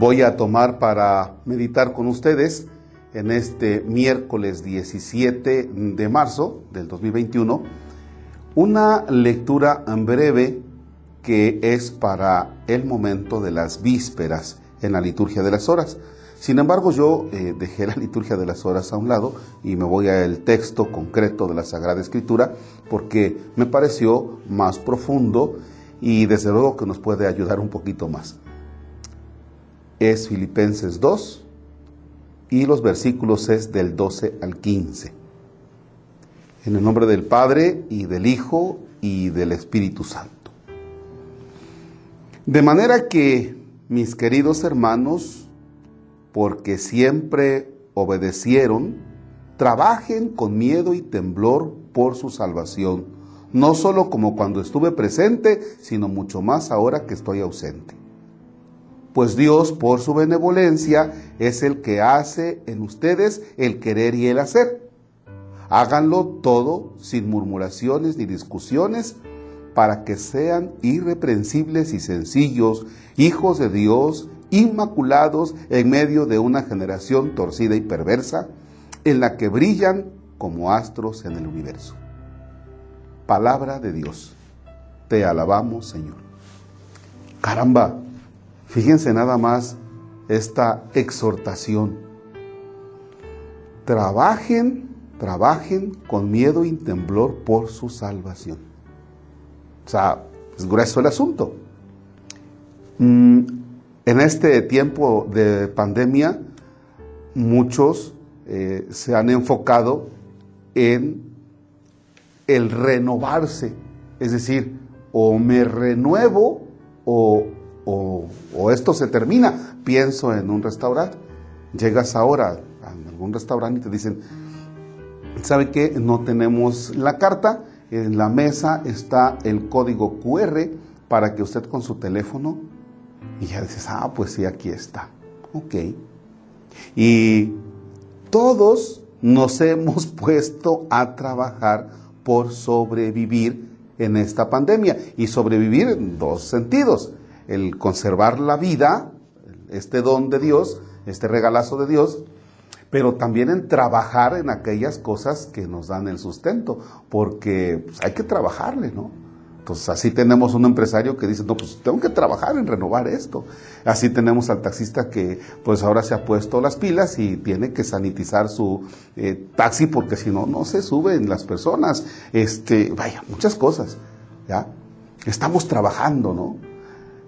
voy a tomar para meditar con ustedes en este miércoles 17 de marzo del 2021 una lectura en breve que es para el momento de las vísperas en la liturgia de las horas. Sin embargo, yo eh, dejé la liturgia de las horas a un lado y me voy al texto concreto de la Sagrada Escritura porque me pareció más profundo y desde luego que nos puede ayudar un poquito más. Es Filipenses 2 y los versículos es del 12 al 15. En el nombre del Padre y del Hijo y del Espíritu Santo. De manera que, mis queridos hermanos, porque siempre obedecieron, trabajen con miedo y temblor por su salvación, no solo como cuando estuve presente, sino mucho más ahora que estoy ausente. Pues Dios, por su benevolencia, es el que hace en ustedes el querer y el hacer. Háganlo todo sin murmuraciones ni discusiones, para que sean irreprensibles y sencillos, hijos de Dios, inmaculados en medio de una generación torcida y perversa, en la que brillan como astros en el universo. Palabra de Dios. Te alabamos, Señor. Caramba, fíjense nada más esta exhortación. Trabajen, trabajen con miedo y temblor por su salvación. O sea, es grueso el asunto. Mm, en este tiempo de pandemia, muchos eh, se han enfocado en el renovarse, es decir, o me renuevo o, o, esto se termina. Pienso en un restaurante, llegas ahora a algún restaurante y te dicen, ¿sabe qué? No tenemos la carta, en la mesa está el código QR para que usted con su teléfono y ya dices, ah, pues sí, aquí está. Ok. Y todos nos hemos puesto a trabajar por sobrevivir en esta pandemia. Y sobrevivir en dos sentidos. El conservar la vida, este don de Dios, este regalazo de Dios, pero también en trabajar en aquellas cosas que nos dan el sustento, porque pues, hay que trabajarle, ¿no? Entonces así tenemos un empresario que dice, no, pues tengo que trabajar en renovar esto. Así tenemos al taxista que pues ahora se ha puesto las pilas y tiene que sanitizar su eh, taxi porque si no, no se suben las personas. Este, vaya, muchas cosas, ¿ya? Estamos trabajando, ¿no?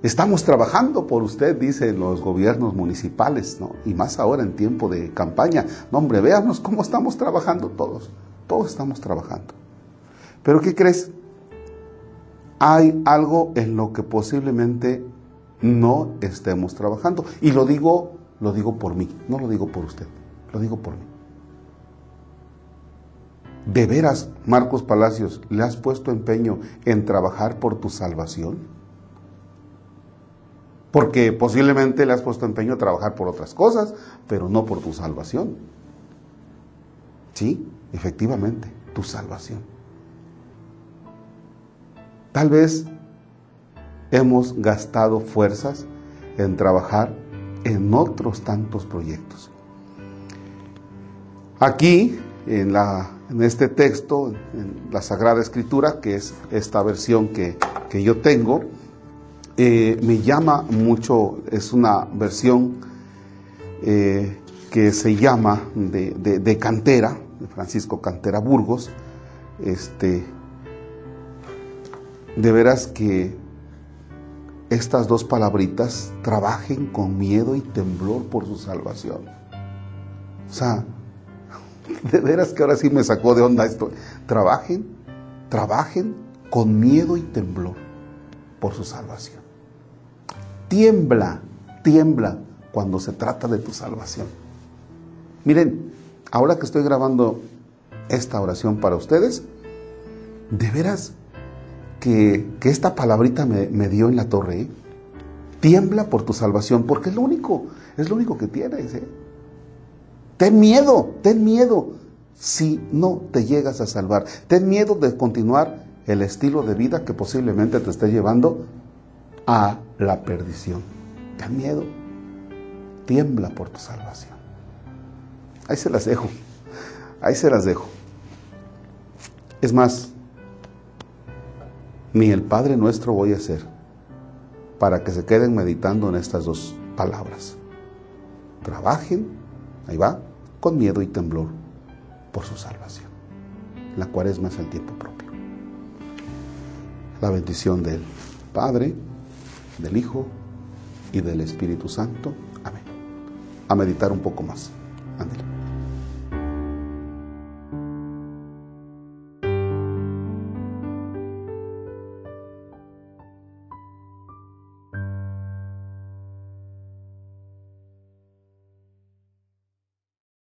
Estamos trabajando por usted, dicen los gobiernos municipales, ¿no? Y más ahora en tiempo de campaña. No, hombre, véanos cómo estamos trabajando todos. Todos estamos trabajando. Pero ¿qué crees? hay algo en lo que posiblemente no estemos trabajando. Y lo digo, lo digo por mí, no lo digo por usted, lo digo por mí. ¿De veras, Marcos Palacios, le has puesto empeño en trabajar por tu salvación? Porque posiblemente le has puesto empeño a trabajar por otras cosas, pero no por tu salvación. Sí, efectivamente, tu salvación. Tal vez hemos gastado fuerzas en trabajar en otros tantos proyectos. Aquí, en, la, en este texto, en la Sagrada Escritura, que es esta versión que, yo tengo, eh, me llama mucho, es una versión eh, que se llama de, Cantera, de Francisco Cantera Burgos, este, de veras que estas dos palabritas trabajen con miedo y temblor por su salvación. O sea, de veras que ahora sí me sacó de onda esto. Trabajen, trabajen con miedo y temblor por su salvación. Tiembla, tiembla cuando se trata de tu salvación. Miren, ahora que estoy grabando esta oración para ustedes, de veras que, esta palabrita me, dio en la torre. ¿eh? Tiembla por tu salvación, porque es lo único, es lo único que tienes. ¿eh? Ten miedo, ten miedo si no te llegas a salvar. Ten miedo de continuar el estilo de vida que posiblemente te esté llevando a la perdición. Ten miedo. tiembla por tu salvación. Ahí se las dejo. Ahí se las dejo. Es más, ni el Padre nuestro voy a hacer para que se queden meditando en estas dos palabras. Trabajen, ahí va, con miedo y temblor por su salvación. La cuaresma es el tiempo propio. La bendición del Padre, del Hijo y del Espíritu Santo. Amén. A meditar un poco más. Ándale.